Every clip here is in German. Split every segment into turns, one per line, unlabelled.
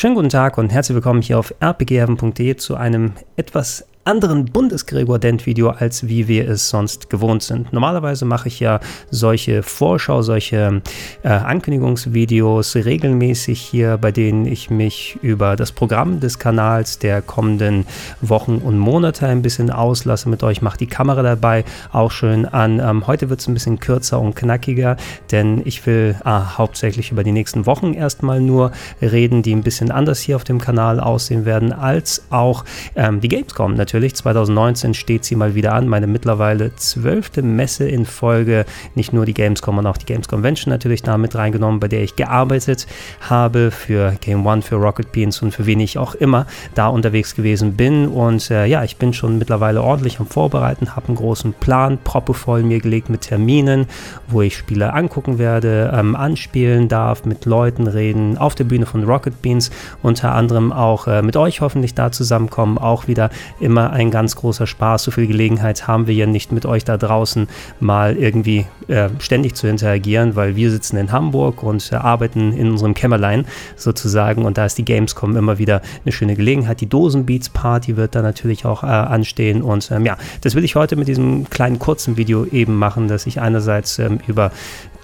Schönen guten Tag und herzlich willkommen hier auf rpgheaven.de zu einem etwas anderen Bundesgregor-Dent-Video, als wie wir es sonst gewohnt sind. Normalerweise mache ich ja solche Vorschau, solche äh, Ankündigungsvideos regelmäßig hier, bei denen ich mich über das Programm des Kanals der kommenden Wochen und Monate ein bisschen auslasse mit euch. Mache die Kamera dabei auch schön an. Ähm, heute wird es ein bisschen kürzer und knackiger, denn ich will ah, hauptsächlich über die nächsten Wochen erstmal nur reden, die ein bisschen anders hier auf dem Kanal aussehen werden, als auch ähm, die Gamescom natürlich natürlich. 2019 steht sie mal wieder an, meine mittlerweile zwölfte Messe in Folge. Nicht nur die Gamescom, sondern auch die Games Convention natürlich da mit reingenommen, bei der ich gearbeitet habe für Game One, für Rocket Beans und für wen ich auch immer da unterwegs gewesen bin. Und äh, ja, ich bin schon mittlerweile ordentlich am Vorbereiten, habe einen großen Plan, proppevoll mir gelegt mit Terminen, wo ich Spiele angucken werde, ähm, anspielen darf, mit Leuten reden, auf der Bühne von Rocket Beans, unter anderem auch äh, mit euch hoffentlich da zusammenkommen, auch wieder immer ein ganz großer Spaß. So viel Gelegenheit haben wir ja nicht mit euch da draußen mal irgendwie äh, ständig zu interagieren, weil wir sitzen in Hamburg und äh, arbeiten in unserem Kämmerlein sozusagen und da ist die Gamescom immer wieder eine schöne Gelegenheit. Die Dosenbeats Party wird da natürlich auch äh, anstehen und ähm, ja, das will ich heute mit diesem kleinen kurzen Video eben machen, dass ich einerseits ähm, über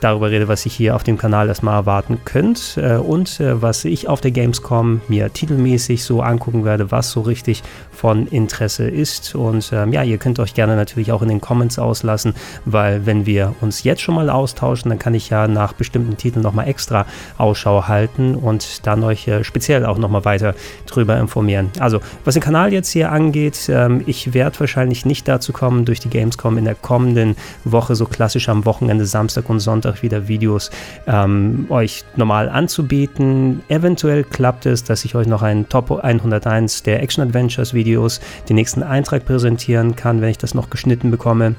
darüber rede, was ihr hier auf dem Kanal erstmal erwarten könnt äh, und äh, was ich auf der Gamescom mir titelmäßig so angucken werde, was so richtig von Interesse ist. Und ähm, ja, ihr könnt euch gerne natürlich auch in den Comments auslassen, weil wenn wir uns jetzt schon mal austauschen, dann kann ich ja nach bestimmten Titeln nochmal extra Ausschau halten und dann euch äh, speziell auch nochmal weiter drüber informieren. Also, was den Kanal jetzt hier angeht, ähm, ich werde wahrscheinlich nicht dazu kommen, durch die Gamescom in der kommenden Woche so klassisch am Wochenende, Samstag und Sonntag Sonntag wieder Videos ähm, euch normal anzubieten. Eventuell klappt es, dass ich euch noch einen Top 101 der Action Adventures Videos, den nächsten Eintrag präsentieren kann, wenn ich das noch geschnitten bekomme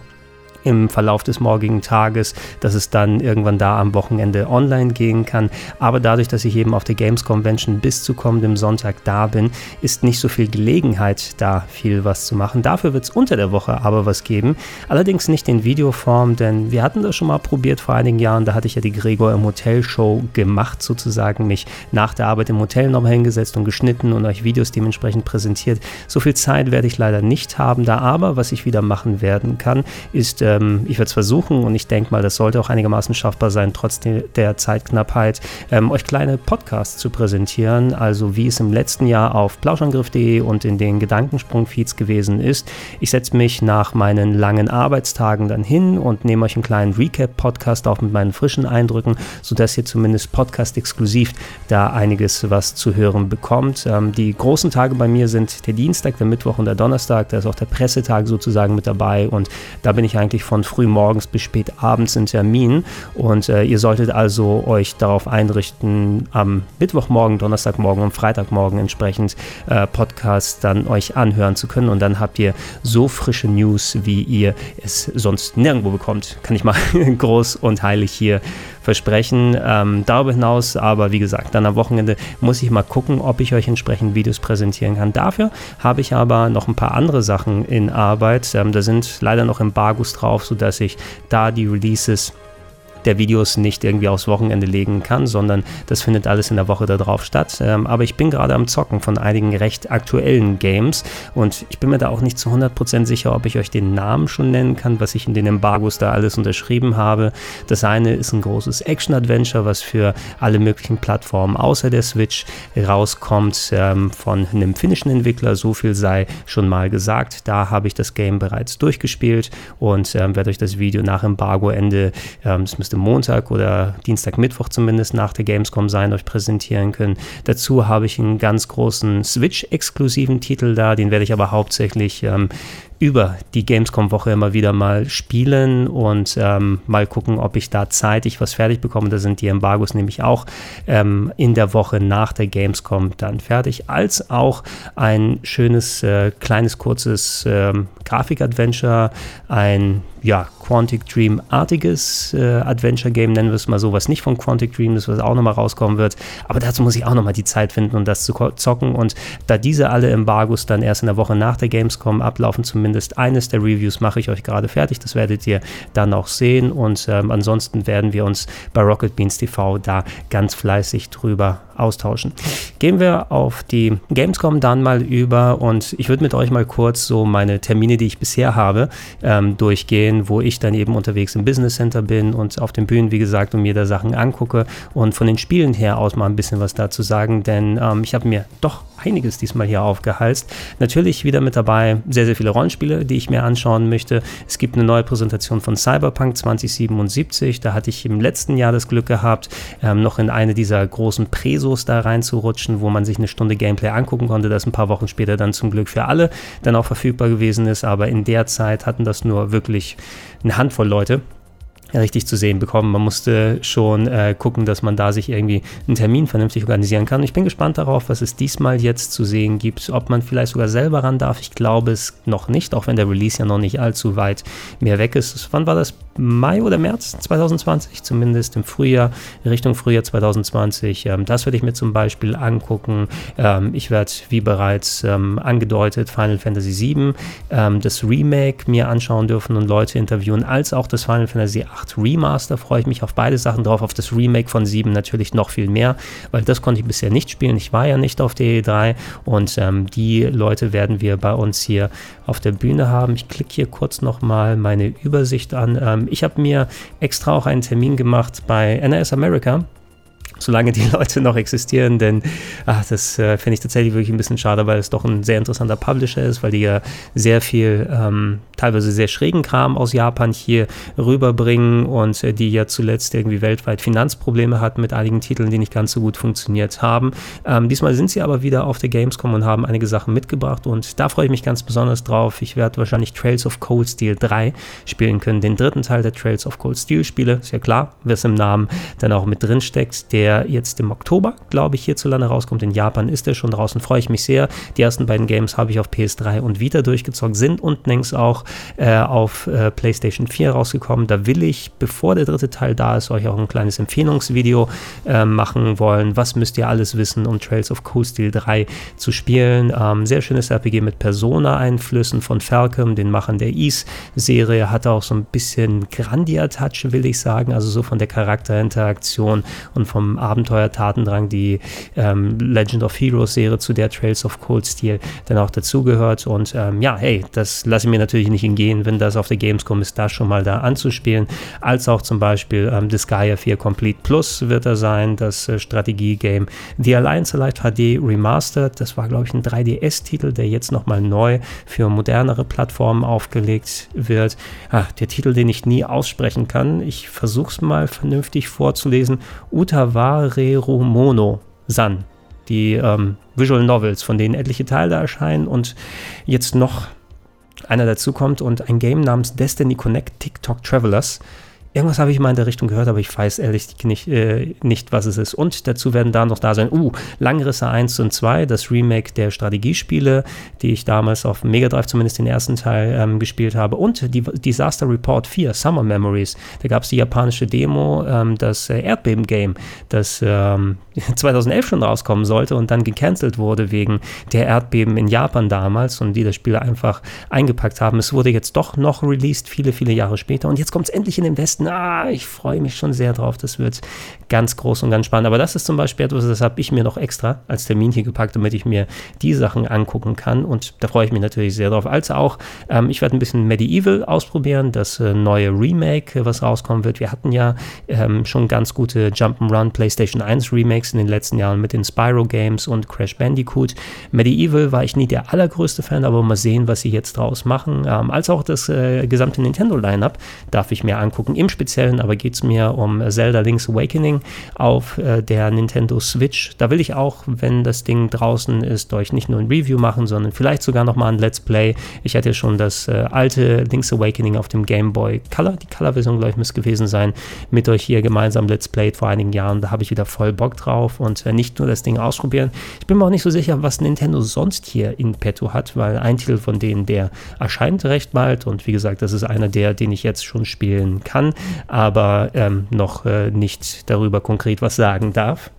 im Verlauf des morgigen Tages, dass es dann irgendwann da am Wochenende online gehen kann. Aber dadurch, dass ich eben auf der Games Convention bis zu kommendem Sonntag da bin, ist nicht so viel Gelegenheit, da viel was zu machen. Dafür wird es unter der Woche aber was geben. Allerdings nicht in Videoform, denn wir hatten das schon mal probiert vor einigen Jahren. Da hatte ich ja die Gregor im Hotel Show gemacht, sozusagen mich nach der Arbeit im Hotel nochmal hingesetzt und geschnitten und euch Videos dementsprechend präsentiert. So viel Zeit werde ich leider nicht haben da, aber was ich wieder machen werden kann, ist äh, ähm, ich werde es versuchen und ich denke mal, das sollte auch einigermaßen schaffbar sein, trotz der Zeitknappheit, ähm, euch kleine Podcasts zu präsentieren. Also wie es im letzten Jahr auf plauschangriff.de und in den Gedankensprung-Feeds gewesen ist. Ich setze mich nach meinen langen Arbeitstagen dann hin und nehme euch einen kleinen Recap-Podcast auf mit meinen frischen Eindrücken, sodass ihr zumindest podcast-exklusiv da einiges was zu hören bekommt. Ähm, die großen Tage bei mir sind der Dienstag, der Mittwoch und der Donnerstag. Da ist auch der Pressetag sozusagen mit dabei und da bin ich eigentlich von früh morgens bis spät abends in Termin und äh, ihr solltet also euch darauf einrichten, am Mittwochmorgen, Donnerstagmorgen und Freitagmorgen entsprechend äh, Podcasts dann euch anhören zu können und dann habt ihr so frische News, wie ihr es sonst nirgendwo bekommt. Kann ich mal groß und heilig hier versprechen. Ähm, darüber hinaus aber, wie gesagt, dann am Wochenende muss ich mal gucken, ob ich euch entsprechend Videos präsentieren kann. Dafür habe ich aber noch ein paar andere Sachen in Arbeit. Ähm, da sind leider noch Embargos drauf, sodass ich da die Releases der Videos nicht irgendwie aufs Wochenende legen kann, sondern das findet alles in der Woche darauf statt. Ähm, aber ich bin gerade am Zocken von einigen recht aktuellen Games und ich bin mir da auch nicht zu 100% sicher, ob ich euch den Namen schon nennen kann, was ich in den Embargos da alles unterschrieben habe. Das eine ist ein großes Action-Adventure, was für alle möglichen Plattformen außer der Switch rauskommt ähm, von einem finnischen Entwickler. So viel sei schon mal gesagt. Da habe ich das Game bereits durchgespielt und ähm, werde euch das Video nach Embargo-Ende, ähm, das müsste Montag oder Dienstag, Mittwoch zumindest nach der Gamescom sein, euch präsentieren können. Dazu habe ich einen ganz großen Switch-exklusiven Titel da, den werde ich aber hauptsächlich ähm, über die Gamescom-Woche immer wieder mal spielen und ähm, mal gucken, ob ich da zeitig was fertig bekomme. Da sind die Embargos nämlich auch ähm, in der Woche nach der Gamescom dann fertig, als auch ein schönes, äh, kleines, kurzes ähm, Grafik-Adventure, ein ja, Quantic Dream-artiges äh, Adventure-Game, nennen wir es mal so, was nicht von Quantic Dream ist, was auch nochmal rauskommen wird. Aber dazu muss ich auch nochmal die Zeit finden, um das zu zocken. Und da diese alle Embargos dann erst in der Woche nach der Gamescom ablaufen, zumindest zumindest eines der Reviews mache ich euch gerade fertig. Das werdet ihr dann auch sehen. Und ähm, ansonsten werden wir uns bei Rocket Beans TV da ganz fleißig drüber austauschen. Gehen wir auf die Gamescom dann mal über und ich würde mit euch mal kurz so meine Termine, die ich bisher habe, ähm, durchgehen, wo ich dann eben unterwegs im Business Center bin und auf den Bühnen, wie gesagt, und mir da Sachen angucke und von den Spielen her aus mal ein bisschen was dazu sagen, denn ähm, ich habe mir doch einiges diesmal hier aufgehalst. Natürlich wieder mit dabei sehr, sehr viele Rollenspiele, die ich mir anschauen möchte. Es gibt eine neue Präsentation von Cyberpunk 2077. Da hatte ich im letzten Jahr das Glück gehabt, ähm, noch in eine dieser großen Presos da reinzurutschen, wo man sich eine Stunde Gameplay angucken konnte, das ein paar Wochen später dann zum Glück für alle dann auch verfügbar gewesen ist. Aber in der Zeit hatten das nur wirklich eine Handvoll Leute richtig zu sehen bekommen. Man musste schon äh, gucken, dass man da sich irgendwie einen Termin vernünftig organisieren kann. Ich bin gespannt darauf, was es diesmal jetzt zu sehen gibt, ob man vielleicht sogar selber ran darf. Ich glaube es noch nicht, auch wenn der Release ja noch nicht allzu weit mehr weg ist. Wann war das? Mai oder März 2020, zumindest im Frühjahr, Richtung Frühjahr 2020. Ähm, das werde ich mir zum Beispiel angucken. Ähm, ich werde, wie bereits ähm, angedeutet, Final Fantasy VII, das Remake mir anschauen dürfen und Leute interviewen, als auch das Final Fantasy VIII 8 Remaster freue ich mich auf beide Sachen drauf. Auf das Remake von 7 natürlich noch viel mehr, weil das konnte ich bisher nicht spielen. Ich war ja nicht auf der E3 und die Leute werden wir bei uns hier auf der Bühne haben. Ich klicke hier kurz nochmal meine Übersicht an. Ähm, ich habe mir extra auch einen Termin gemacht bei NRS America solange die Leute noch existieren, denn ach, das äh, finde ich tatsächlich wirklich ein bisschen schade, weil es doch ein sehr interessanter Publisher ist, weil die ja sehr viel, ähm, teilweise sehr schrägen Kram aus Japan hier rüberbringen und äh, die ja zuletzt irgendwie weltweit Finanzprobleme hatten mit einigen Titeln, die nicht ganz so gut funktioniert haben. Ähm, diesmal sind sie aber wieder auf der Gamescom und haben einige Sachen mitgebracht und da freue ich mich ganz besonders drauf. Ich werde wahrscheinlich Trails of Cold Steel 3 spielen können, den dritten Teil der Trails of Cold Steel Spiele, ist ja klar, wer es im Namen dann auch mit drin steckt, der der jetzt im Oktober, glaube ich, hierzulande rauskommt. In Japan ist er schon draußen, freue ich mich sehr. Die ersten beiden Games habe ich auf PS3 und Vita durchgezockt, sind und längst auch äh, auf äh, PlayStation 4 rausgekommen. Da will ich, bevor der dritte Teil da ist, euch auch ein kleines Empfehlungsvideo äh, machen wollen. Was müsst ihr alles wissen, um Trails of Cold Steel 3 zu spielen? Ähm, sehr schönes RPG mit Persona-Einflüssen von Falcom, den Machern der Ease-Serie. Hatte auch so ein bisschen Grandia-Touch, will ich sagen, also so von der Charakterinteraktion und vom Abenteuer-Tatendrang, die ähm, Legend of Heroes Serie, zu der Trails of Cold Steel dann auch dazugehört. Und ähm, ja, hey, das lasse ich mir natürlich nicht entgehen, wenn das auf der Gamescom ist, da schon mal da anzuspielen. Als auch zum Beispiel ähm, Disgaea 4 Complete Plus wird er sein, das äh, Strategie-Game The Alliance Alive HD Remastered. Das war, glaube ich, ein 3DS-Titel, der jetzt nochmal neu für modernere Plattformen aufgelegt wird. Ach, der Titel, den ich nie aussprechen kann. Ich versuche es mal vernünftig vorzulesen. Utaware Tawareru Mono San, die ähm, Visual Novels, von denen etliche Teile erscheinen und jetzt noch einer dazukommt und ein Game namens Destiny Connect TikTok Travelers Irgendwas habe ich mal in der Richtung gehört, aber ich weiß ehrlich nicht, äh, nicht, was es ist. Und dazu werden da noch da sein, uh, Langrisse 1 und 2, das Remake der Strategiespiele, die ich damals auf Mega Drive zumindest den ersten Teil ähm, gespielt habe. Und die Disaster Report 4, Summer Memories. Da gab es die japanische Demo, ähm, das äh, Erdbeben-Game, das ähm, 2011 schon rauskommen sollte und dann gecancelt wurde wegen der Erdbeben in Japan damals und die das Spiel einfach eingepackt haben. Es wurde jetzt doch noch released, viele, viele Jahre später. Und jetzt kommt es endlich in den Westen na, ich freue mich schon sehr drauf. Das wird ganz groß und ganz spannend. Aber das ist zum Beispiel etwas, das habe ich mir noch extra als Termin hier gepackt, damit ich mir die Sachen angucken kann. Und da freue ich mich natürlich sehr drauf. Als auch, ähm, ich werde ein bisschen Medieval ausprobieren, das äh, neue Remake, was rauskommen wird. Wir hatten ja ähm, schon ganz gute Jump'n'Run PlayStation 1 Remakes in den letzten Jahren mit den Spyro Games und Crash Bandicoot. Medieval war ich nie der allergrößte Fan, aber mal sehen, was sie jetzt draus machen. Ähm, als auch das äh, gesamte Nintendo-Line-Up darf ich mir angucken. Im Speziellen aber geht es mir um Zelda Link's Awakening auf äh, der Nintendo Switch. Da will ich auch, wenn das Ding draußen ist, euch nicht nur ein Review machen, sondern vielleicht sogar nochmal ein Let's Play. Ich hatte schon das äh, alte Link's Awakening auf dem Game Boy Color, die Color-Version, glaube ich, müsste gewesen sein, mit euch hier gemeinsam Let's Played vor einigen Jahren. Da habe ich wieder voll Bock drauf und äh, nicht nur das Ding ausprobieren. Ich bin mir auch nicht so sicher, was Nintendo sonst hier in petto hat, weil ein Titel von denen, der erscheint recht bald und wie gesagt, das ist einer der, den ich jetzt schon spielen kann aber ähm, noch äh, nicht darüber konkret was sagen darf.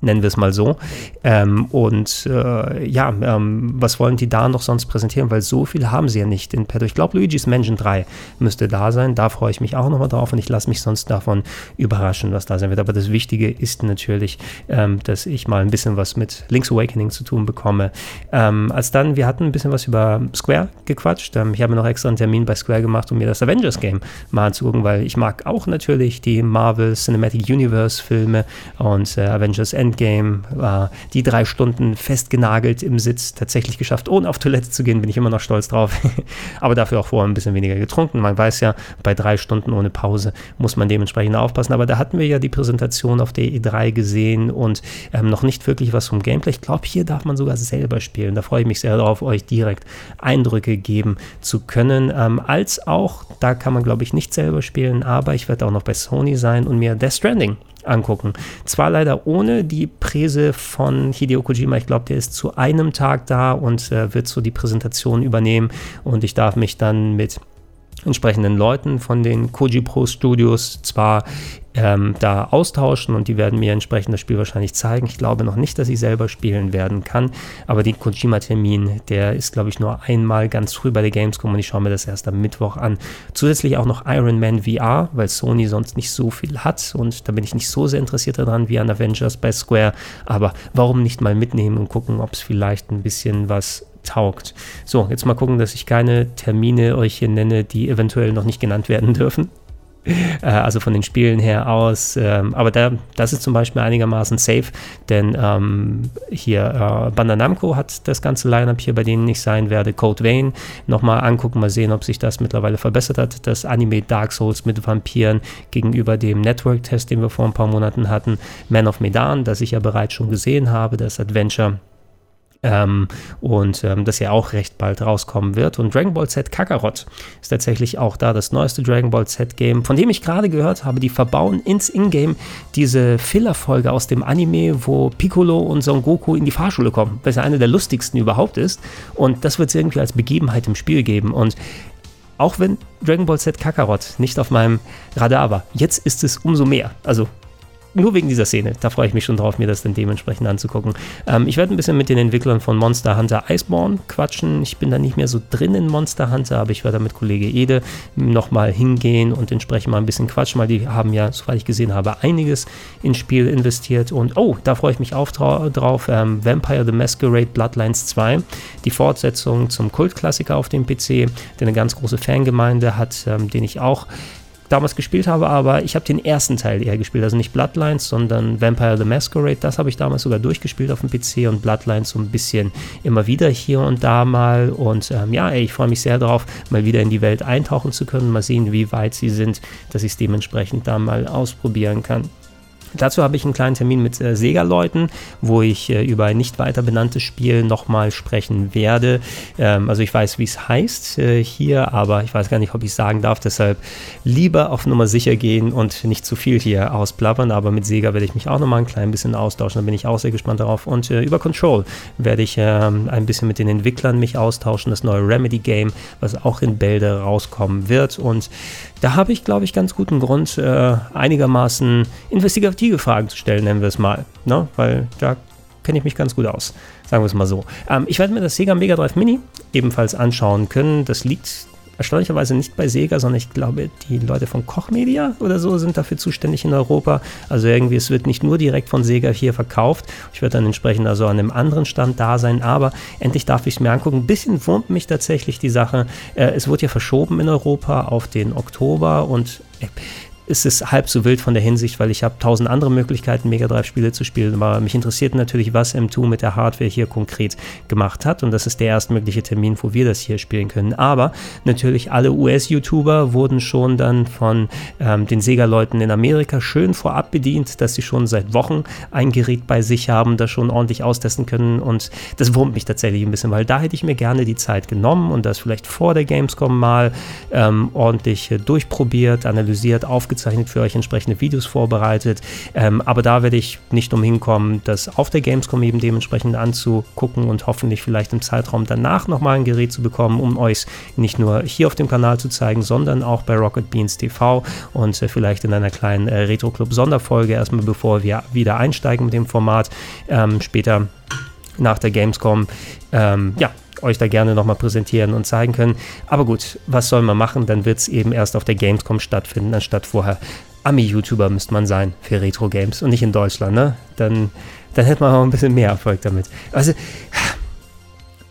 Nennen wir es mal so. Ähm, und äh, ja, ähm, was wollen die da noch sonst präsentieren? Weil so viel haben sie ja nicht in petto. Ich glaube, Luigi's Mansion 3 müsste da sein. Da freue ich mich auch nochmal drauf und ich lasse mich sonst davon überraschen, was da sein wird. Aber das Wichtige ist natürlich, ähm, dass ich mal ein bisschen was mit Link's Awakening zu tun bekomme. Ähm, als dann, wir hatten ein bisschen was über Square gequatscht. Ähm, ich habe noch extra einen Termin bei Square gemacht, um mir das Avengers Game mal anzugucken, weil ich mag auch natürlich die Marvel Cinematic Universe Filme und äh, Avengers Endgame Endgame, war die drei Stunden festgenagelt im Sitz, tatsächlich geschafft, ohne auf Toilette zu gehen, bin ich immer noch stolz drauf. Aber dafür auch vorher ein bisschen weniger getrunken. Man weiß ja, bei drei Stunden ohne Pause muss man dementsprechend aufpassen. Aber da hatten wir ja die Präsentation auf der E3 gesehen und ähm, noch nicht wirklich was vom Gameplay. Ich glaube, hier darf man sogar selber spielen. Da freue ich mich sehr darauf, euch direkt Eindrücke geben zu können. Ähm, als auch, da kann man glaube ich nicht selber spielen, aber ich werde auch noch bei Sony sein und mir Death Stranding angucken. Zwar leider ohne die Präse von Hideo Kojima. Ich glaube, der ist zu einem Tag da und äh, wird so die Präsentation übernehmen und ich darf mich dann mit entsprechenden Leuten von den Koji Pro Studios zwar ähm, da austauschen und die werden mir entsprechend das Spiel wahrscheinlich zeigen. Ich glaube noch nicht, dass ich selber spielen werden kann, aber den Kojima-Termin, der ist, glaube ich, nur einmal ganz früh bei der Gamescom und ich schaue mir das erst am Mittwoch an. Zusätzlich auch noch Iron Man VR, weil Sony sonst nicht so viel hat und da bin ich nicht so sehr interessiert daran wie an Avengers bei Square, aber warum nicht mal mitnehmen und gucken, ob es vielleicht ein bisschen was taugt. So, jetzt mal gucken, dass ich keine Termine euch hier nenne, die eventuell noch nicht genannt werden dürfen. Äh, also von den Spielen her aus. Ähm, aber da, das ist zum Beispiel einigermaßen safe, denn ähm, hier äh, Namco hat das ganze Lineup hier, bei denen ich sein werde. Code Vein nochmal angucken, mal sehen, ob sich das mittlerweile verbessert hat. Das Anime Dark Souls mit Vampiren gegenüber dem Network-Test, den wir vor ein paar Monaten hatten. Man of Medan, das ich ja bereits schon gesehen habe, das Adventure ähm, und ähm, das ja auch recht bald rauskommen wird. Und Dragon Ball Z Kakarot ist tatsächlich auch da das neueste Dragon Ball Z Game, von dem ich gerade gehört habe, die verbauen ins Ingame diese Filler-Folge aus dem Anime, wo Piccolo und Son Goku in die Fahrschule kommen, was ja eine der lustigsten überhaupt ist. Und das wird es irgendwie als Begebenheit im Spiel geben. Und auch wenn Dragon Ball Z Kakarot nicht auf meinem Radar war, jetzt ist es umso mehr. Also nur wegen dieser Szene. Da freue ich mich schon drauf, mir das dann dementsprechend anzugucken. Ähm, ich werde ein bisschen mit den Entwicklern von Monster Hunter Iceborne quatschen. Ich bin da nicht mehr so drin in Monster Hunter, aber ich werde da mit Kollege Ede nochmal hingehen und entsprechend mal ein bisschen quatschen, weil die haben ja, soweit ich gesehen habe, einiges ins Spiel investiert. Und oh, da freue ich mich auch drauf. Ähm, Vampire the Masquerade Bloodlines 2, die Fortsetzung zum Kultklassiker auf dem PC, der eine ganz große Fangemeinde hat, ähm, den ich auch damals gespielt habe, aber ich habe den ersten Teil eher gespielt, also nicht Bloodlines, sondern Vampire the Masquerade. Das habe ich damals sogar durchgespielt auf dem PC und Bloodlines so ein bisschen immer wieder hier und da mal. Und ähm, ja, ey, ich freue mich sehr darauf, mal wieder in die Welt eintauchen zu können, mal sehen, wie weit sie sind, dass ich es dementsprechend da mal ausprobieren kann. Dazu habe ich einen kleinen Termin mit äh, Sega-Leuten, wo ich äh, über ein nicht weiter benanntes Spiel nochmal sprechen werde. Ähm, also ich weiß, wie es heißt äh, hier, aber ich weiß gar nicht, ob ich es sagen darf. Deshalb lieber auf Nummer sicher gehen und nicht zu viel hier ausplappern. Aber mit Sega werde ich mich auch nochmal ein klein bisschen austauschen. Da bin ich auch sehr gespannt darauf. Und äh, über Control werde ich ähm, ein bisschen mit den Entwicklern mich austauschen. Das neue Remedy-Game, was auch in Bälde rauskommen wird. Und da habe ich, glaube ich, ganz guten Grund, äh, einigermaßen investigative Fragen zu stellen, nennen wir es mal. Ne? Weil da kenne ich mich ganz gut aus. Sagen wir es mal so. Ähm, ich werde mir das Sega Mega Drive Mini ebenfalls anschauen können. Das liegt erstaunlicherweise nicht bei Sega, sondern ich glaube, die Leute von Koch Media oder so sind dafür zuständig in Europa. Also irgendwie, es wird nicht nur direkt von Sega hier verkauft. Ich werde dann entsprechend also an einem anderen Stand da sein, aber endlich darf ich es mir angucken. Ein bisschen wurmt mich tatsächlich die Sache. Äh, es wurde ja verschoben in Europa auf den Oktober und äh, ist es halb so wild von der Hinsicht, weil ich habe tausend andere Möglichkeiten, Mega Drive Spiele zu spielen. Aber mich interessiert natürlich, was M2 mit der Hardware hier konkret gemacht hat. Und das ist der erstmögliche Termin, wo wir das hier spielen können. Aber natürlich alle US-YouTuber wurden schon dann von ähm, den Sega-Leuten in Amerika schön vorab bedient, dass sie schon seit Wochen ein Gerät bei sich haben, das schon ordentlich austesten können. Und das wurmt mich tatsächlich ein bisschen, weil da hätte ich mir gerne die Zeit genommen und das vielleicht vor der Gamescom mal ähm, ordentlich äh, durchprobiert, analysiert, aufgezeigt aufgezeichnet, für euch entsprechende Videos vorbereitet. Ähm, aber da werde ich nicht umhin kommen, das auf der Gamescom eben dementsprechend anzugucken und hoffentlich vielleicht im Zeitraum danach nochmal ein Gerät zu bekommen, um euch nicht nur hier auf dem Kanal zu zeigen, sondern auch bei Rocket Beans TV und äh, vielleicht in einer kleinen äh, Retro Club Sonderfolge erstmal, bevor wir wieder einsteigen mit dem Format. Ähm, später nach der Gamescom, ähm, ja, euch da gerne nochmal präsentieren und zeigen können. Aber gut, was soll man machen? Dann wird es eben erst auf der Gamescom stattfinden, anstatt vorher. Ami-YouTuber müsste man sein für Retro-Games und nicht in Deutschland, ne? Dann, dann hätte man auch ein bisschen mehr Erfolg damit. Also,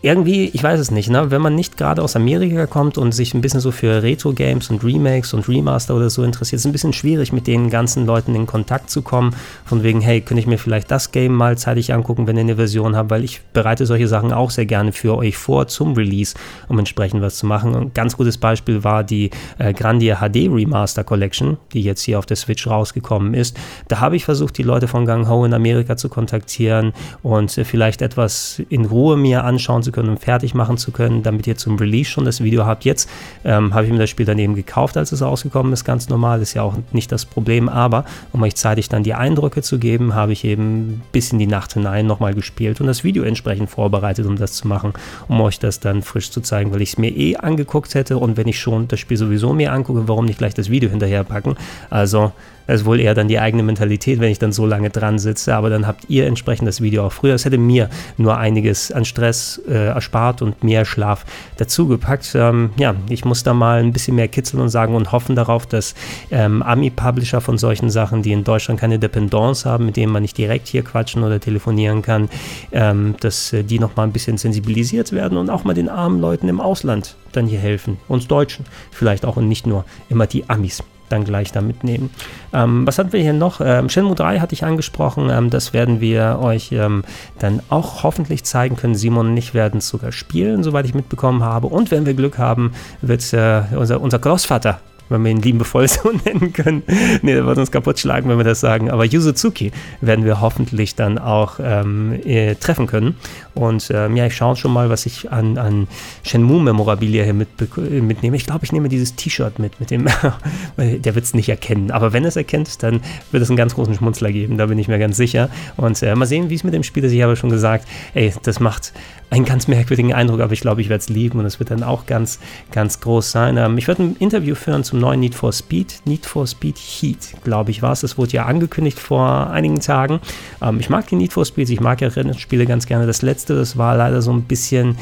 irgendwie, ich weiß es nicht, ne? wenn man nicht gerade aus Amerika kommt und sich ein bisschen so für Retro-Games und Remakes und Remaster oder so interessiert, ist es ein bisschen schwierig, mit den ganzen Leuten in Kontakt zu kommen. Von wegen, hey, könnte ich mir vielleicht das Game mal zeitig angucken, wenn ihr eine Version habt, weil ich bereite solche Sachen auch sehr gerne für euch vor zum Release, um entsprechend was zu machen. ein ganz gutes Beispiel war die äh, Grandia HD Remaster Collection, die jetzt hier auf der Switch rausgekommen ist. Da habe ich versucht, die Leute von Gang Ho in Amerika zu kontaktieren und äh, vielleicht etwas in Ruhe mir anschauen zu können und fertig machen zu können, damit ihr zum Release schon das Video habt. Jetzt ähm, habe ich mir das Spiel dann eben gekauft, als es rausgekommen ist, ganz normal, ist ja auch nicht das Problem, aber um euch zeitig dann die Eindrücke zu geben, habe ich eben bis in die Nacht hinein nochmal gespielt und das Video entsprechend vorbereitet, um das zu machen, um euch das dann frisch zu zeigen, weil ich es mir eh angeguckt hätte und wenn ich schon das Spiel sowieso mir angucke, warum nicht gleich das Video hinterher packen? Also das ist wohl eher dann die eigene Mentalität, wenn ich dann so lange dran sitze. Aber dann habt ihr entsprechend das Video auch früher. Es hätte mir nur einiges an Stress äh, erspart und mehr Schlaf dazugepackt. Ähm, ja, ich muss da mal ein bisschen mehr kitzeln und sagen und hoffen darauf, dass ähm, Ami-Publisher von solchen Sachen, die in Deutschland keine Dependance haben, mit denen man nicht direkt hier quatschen oder telefonieren kann, ähm, dass äh, die nochmal ein bisschen sensibilisiert werden und auch mal den armen Leuten im Ausland dann hier helfen. Uns Deutschen vielleicht auch und nicht nur immer die Amis dann gleich da mitnehmen. Ähm, was hatten wir hier noch? Ähm, Shenmue 3 hatte ich angesprochen. Ähm, das werden wir euch ähm, dann auch hoffentlich zeigen können. Simon und ich werden es sogar spielen, soweit ich mitbekommen habe. Und wenn wir Glück haben, wird äh, unser, unser Großvater wenn wir ihn liebevoll so nennen können. nee, der wird uns kaputt schlagen, wenn wir das sagen. Aber Yuzuki werden wir hoffentlich dann auch ähm, äh, treffen können. Und ähm, ja, ich schaue schon mal, was ich an, an Shenmue-Memorabilia hier mit, mitnehme. Ich glaube, ich nehme dieses T-Shirt mit, mit dem, der wird es nicht erkennen. Aber wenn es erkennt, dann wird es einen ganz großen Schmunzler geben, da bin ich mir ganz sicher. Und äh, mal sehen, wie es mit dem Spiel ist. Ich habe schon gesagt, ey, das macht einen ganz merkwürdigen Eindruck, aber ich glaube, ich werde es lieben und es wird dann auch ganz, ganz groß sein. Ähm, ich werde ein Interview führen zum neuen Need for Speed, Need for Speed Heat, glaube ich war es. Das wurde ja angekündigt vor einigen Tagen. Ähm, ich mag die Need for Speeds, ich mag ja Rennspiele ganz gerne. Das letzte, das war leider so ein bisschen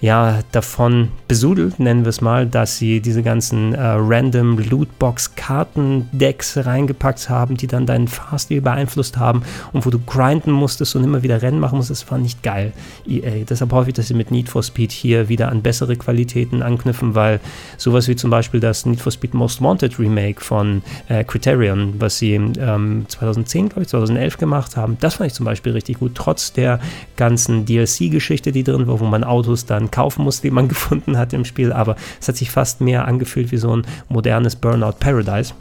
ja, davon besudelt, nennen wir es mal, dass sie diese ganzen äh, random Lootbox-Karten-Decks reingepackt haben, die dann deinen Fahrstil beeinflusst haben und wo du grinden musstest und immer wieder Rennen machen musstest. Das war nicht geil, EA. Deshalb hoffe ich, dass sie mit Need for Speed hier wieder an bessere Qualitäten anknüpfen, weil sowas wie zum Beispiel das Need for Speed Most Wanted Remake von äh, Criterion, was sie ähm, 2010, glaube ich, 2011 gemacht haben, das fand ich zum Beispiel richtig gut, trotz der ganzen DLC-Geschichte, die drin war, wo man Autos dann kaufen muss, die man gefunden hat im Spiel, aber es hat sich fast mehr angefühlt wie so ein modernes Burnout Paradise.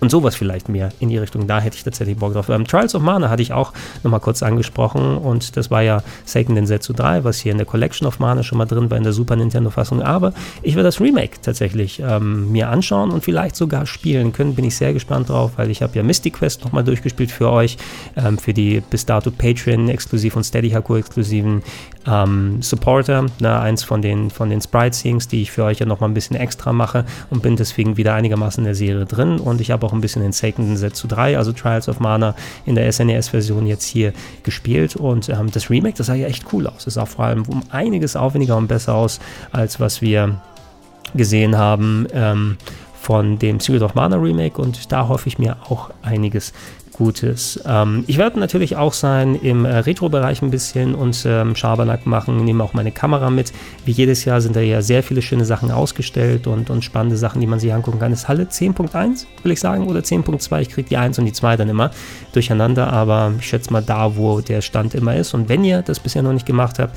Und sowas vielleicht mehr in die Richtung. Da hätte ich tatsächlich Bock drauf. Ähm, Trials of Mana hatte ich auch nochmal kurz angesprochen und das war ja Seiken Densetsu 3, was hier in der Collection of Mana schon mal drin war in der Super Nintendo-Fassung. Aber ich werde das Remake tatsächlich ähm, mir anschauen und vielleicht sogar spielen können. Bin ich sehr gespannt drauf, weil ich habe ja Mystic Quest nochmal durchgespielt für euch, ähm, für die bis dato Patreon-exklusiv und Steady Haku-exklusiven ähm, Supporter, ne, eins von den, von den Sprite-Scenes, die ich für euch ja nochmal ein bisschen extra mache und bin deswegen wieder einigermaßen in der Serie drin und ich habe auch ein bisschen in Seiken Setsu 3, also Trials of Mana in der SNES-Version jetzt hier gespielt und ähm, das Remake, das sah ja echt cool aus. Es sah vor allem um einiges aufwendiger und besser aus, als was wir gesehen haben. Ähm, von dem Secret of Mana Remake und da hoffe ich mir auch einiges Gutes. Ähm, ich werde natürlich auch sein im äh, Retro-Bereich ein bisschen und ähm, Schabernack machen, nehme auch meine Kamera mit. Wie jedes Jahr sind da ja sehr viele schöne Sachen ausgestellt und, und spannende Sachen, die man sich angucken kann. Ist Halle 10.1, will ich sagen, oder 10.2. Ich kriege die 1 und die 2 dann immer durcheinander, aber ich schätze mal da, wo der Stand immer ist. Und wenn ihr das bisher noch nicht gemacht habt,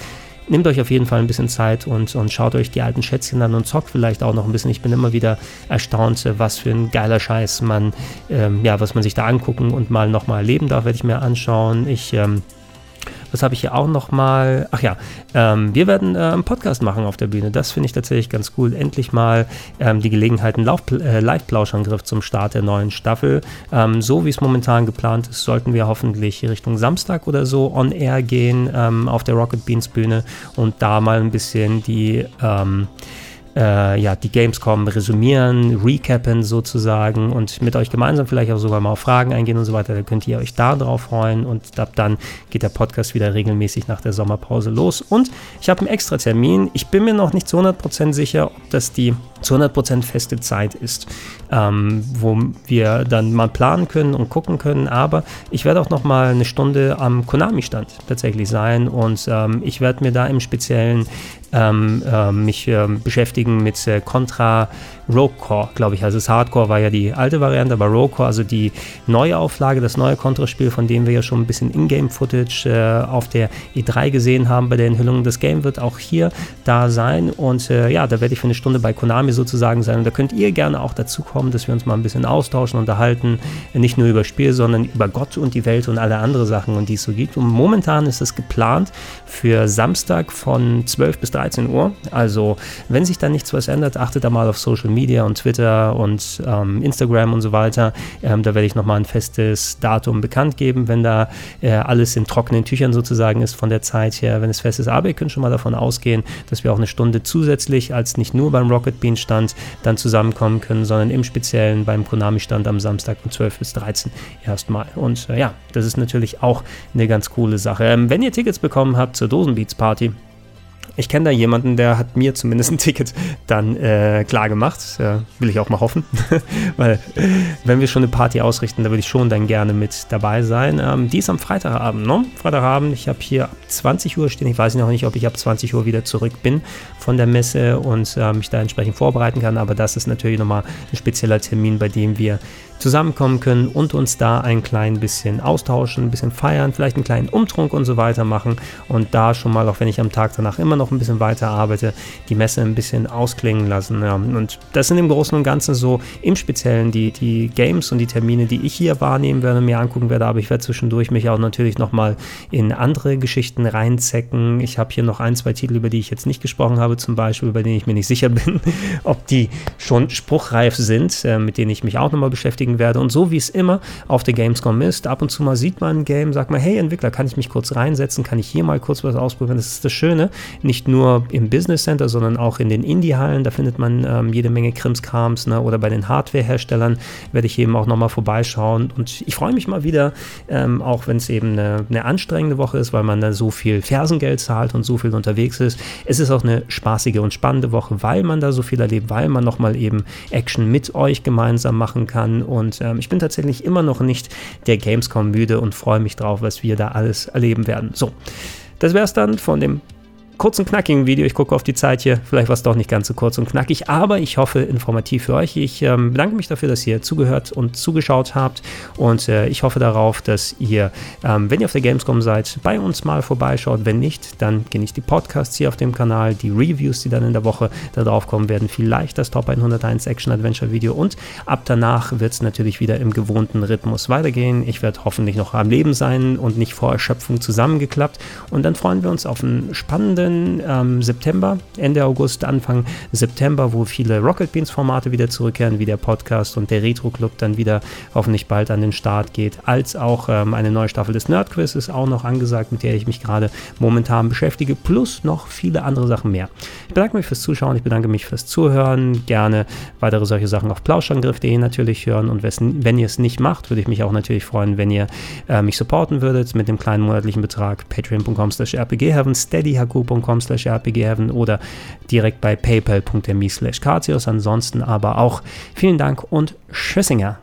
nehmt euch auf jeden Fall ein bisschen Zeit und, und schaut euch die alten Schätzchen an und zockt vielleicht auch noch ein bisschen. Ich bin immer wieder erstaunt, was für ein geiler Scheiß man, ähm, ja, was man sich da angucken und mal nochmal erleben darf, werde ich mir anschauen. Ich ähm, Was habe ich hier auch noch mal? Ach ja, ähm, wir werden äh, einen Podcast machen auf der Bühne. Das finde ich tatsächlich ganz cool. Endlich mal ähm, die Gelegenheit, einen äh, Live-Plauschangriff zum Start der neuen Staffel. Ähm, so wie es momentan geplant ist, sollten wir hoffentlich Richtung Samstag oder so on air gehen ähm, auf der Rocket Beans Bühne und da mal ein bisschen die ähm, äh, ja, die Gamescom resümieren, recappen sozusagen und mit euch gemeinsam vielleicht auch sogar mal auf Fragen eingehen und so weiter. Da könnt ihr euch da drauf freuen und ab dann geht der Podcast wieder regelmäßig nach der Sommerpause los. Und ich habe einen extra Termin. Ich bin mir noch nicht zu 100% sicher, ob das die zu 100% feste Zeit ist, ähm, wo wir dann mal planen können und gucken können. Aber ich werde auch noch mal eine Stunde am Konami-Stand tatsächlich sein und ähm, ich werde mir da im Speziellen ähm, äh, mich äh, beschäftigen mit äh, Contra Rogue Core, glaube ich. Also das Hardcore war ja die alte Variante, aber Rogue Core, also die neue Auflage, das neue Contra-Spiel, von dem wir ja schon ein bisschen Ingame-Footage äh, auf der E3 gesehen haben bei der Enthüllung. Das Game wird auch hier da sein und äh, ja, da werde ich für eine Stunde bei Konami sozusagen sein und da könnt ihr gerne auch dazu kommen, dass wir uns mal ein bisschen austauschen, unterhalten, nicht nur über Spiel, sondern über Gott und die Welt und alle andere Sachen, die es so gibt. Und momentan ist es geplant für Samstag von 12 bis 13 Uhr. Also wenn sich da nichts was ändert, achtet da mal auf Social Media Media und Twitter und ähm, Instagram und so weiter. Ähm, da werde ich nochmal ein festes Datum bekannt geben, wenn da äh, alles in trockenen Tüchern sozusagen ist von der Zeit her, wenn es fest ist. Aber ihr könnt schon mal davon ausgehen, dass wir auch eine Stunde zusätzlich als nicht nur beim Rocket Bean Stand dann zusammenkommen können, sondern im Speziellen beim Konami Stand am Samstag von 12 bis 13 erstmal. Und äh, ja, das ist natürlich auch eine ganz coole Sache. Ähm, wenn ihr Tickets bekommen habt zur Dosenbeats Party, ich kenne da jemanden, der hat mir zumindest ein Ticket dann äh, klar gemacht. Äh, will ich auch mal hoffen. Weil, wenn wir schon eine Party ausrichten, da würde ich schon dann gerne mit dabei sein. Ähm, die ist am Freitagabend, ne? Freitagabend, ich habe hier ab 20 Uhr stehen. Ich weiß noch nicht, ob ich ab 20 Uhr wieder zurück bin von der Messe und äh, mich da entsprechend vorbereiten kann. Aber das ist natürlich nochmal ein spezieller Termin, bei dem wir zusammenkommen können und uns da ein klein bisschen austauschen, ein bisschen feiern, vielleicht einen kleinen Umtrunk und so weiter machen und da schon mal, auch wenn ich am Tag danach immer noch ein bisschen weiter arbeite, die Messe ein bisschen ausklingen lassen. Ja. Und das sind im Großen und Ganzen so im Speziellen die, die Games und die Termine, die ich hier wahrnehmen werde, mir angucken werde, aber ich werde zwischendurch mich auch natürlich nochmal in andere Geschichten reinzecken. Ich habe hier noch ein, zwei Titel, über die ich jetzt nicht gesprochen habe, zum Beispiel, bei denen ich mir nicht sicher bin, ob die schon spruchreif sind, äh, mit denen ich mich auch nochmal beschäftige beschäftigen werde. Und so wie es immer auf der Gamescom ist, ab und zu mal sieht man ein Game, sagt man, hey Entwickler, kann ich mich kurz reinsetzen, kann ich hier mal kurz was ausprobieren. Das ist das Schöne, nicht nur im Business Center, sondern auch in den Indie-Hallen, da findet man ähm, jede Menge Krimskrams ne? oder bei den Hardware-Herstellern werde ich eben auch nochmal vorbeischauen. Und ich freue mich mal wieder, ähm, auch wenn es eben eine, eine anstrengende Woche ist, weil man da so viel Fersengeld zahlt und so viel unterwegs ist. Es ist auch eine spaßige und spannende Woche, weil man da so viel erlebt, weil man nochmal eben Action mit euch gemeinsam machen kann und ähm, ich bin tatsächlich immer noch nicht der Gamescom müde und freue mich drauf, was wir da alles erleben werden. So, das wäre es dann von dem kurzen, knackigen Video. Ich gucke auf die Zeit hier. Vielleicht war es doch nicht ganz so kurz und knackig, aber ich hoffe informativ für euch. Ich ähm, bedanke mich dafür, dass ihr zugehört und zugeschaut habt und äh, ich hoffe darauf, dass ihr, ähm, wenn ihr auf der Gamescom seid, bei uns mal vorbeischaut. Wenn nicht, dann genießt die Podcasts hier auf dem Kanal, die Reviews, die dann in der Woche da drauf kommen werden. Vielleicht das Top 101 Action Adventure Video und ab danach wird es natürlich wieder im gewohnten Rhythmus weitergehen. Ich werde hoffentlich noch am Leben sein und nicht vor Erschöpfung zusammengeklappt und dann freuen wir uns auf einen spannenden kommenden ähm, September, Ende August, Anfang September, wo viele Rocket Beans Formate wieder zurückkehren, wie der Podcast und der Retro Club dann wieder hoffentlich bald an den Start geht, als auch ähm, eine neue Staffel des Nerd Quiz ist auch noch angesagt, mit der ich mich gerade momentan beschäftige, plus noch viele andere Sachen mehr. Ich bedanke mich fürs Zuschauen, ich bedanke mich fürs Zuhören, gerne weitere solche Sachen auf plauschangriff.de natürlich hören und wenn ihr es nicht macht, würde ich mich auch natürlich freuen, wenn ihr äh, mich supporten würdet mit dem kleinen monatlichen Betrag patreon.com slash rpgheaven, steadyhq.com patreon.com slash rpgheaven oder direkt bei paypal.me slash Ansonsten aber auch vielen Dank und Tschüssinger.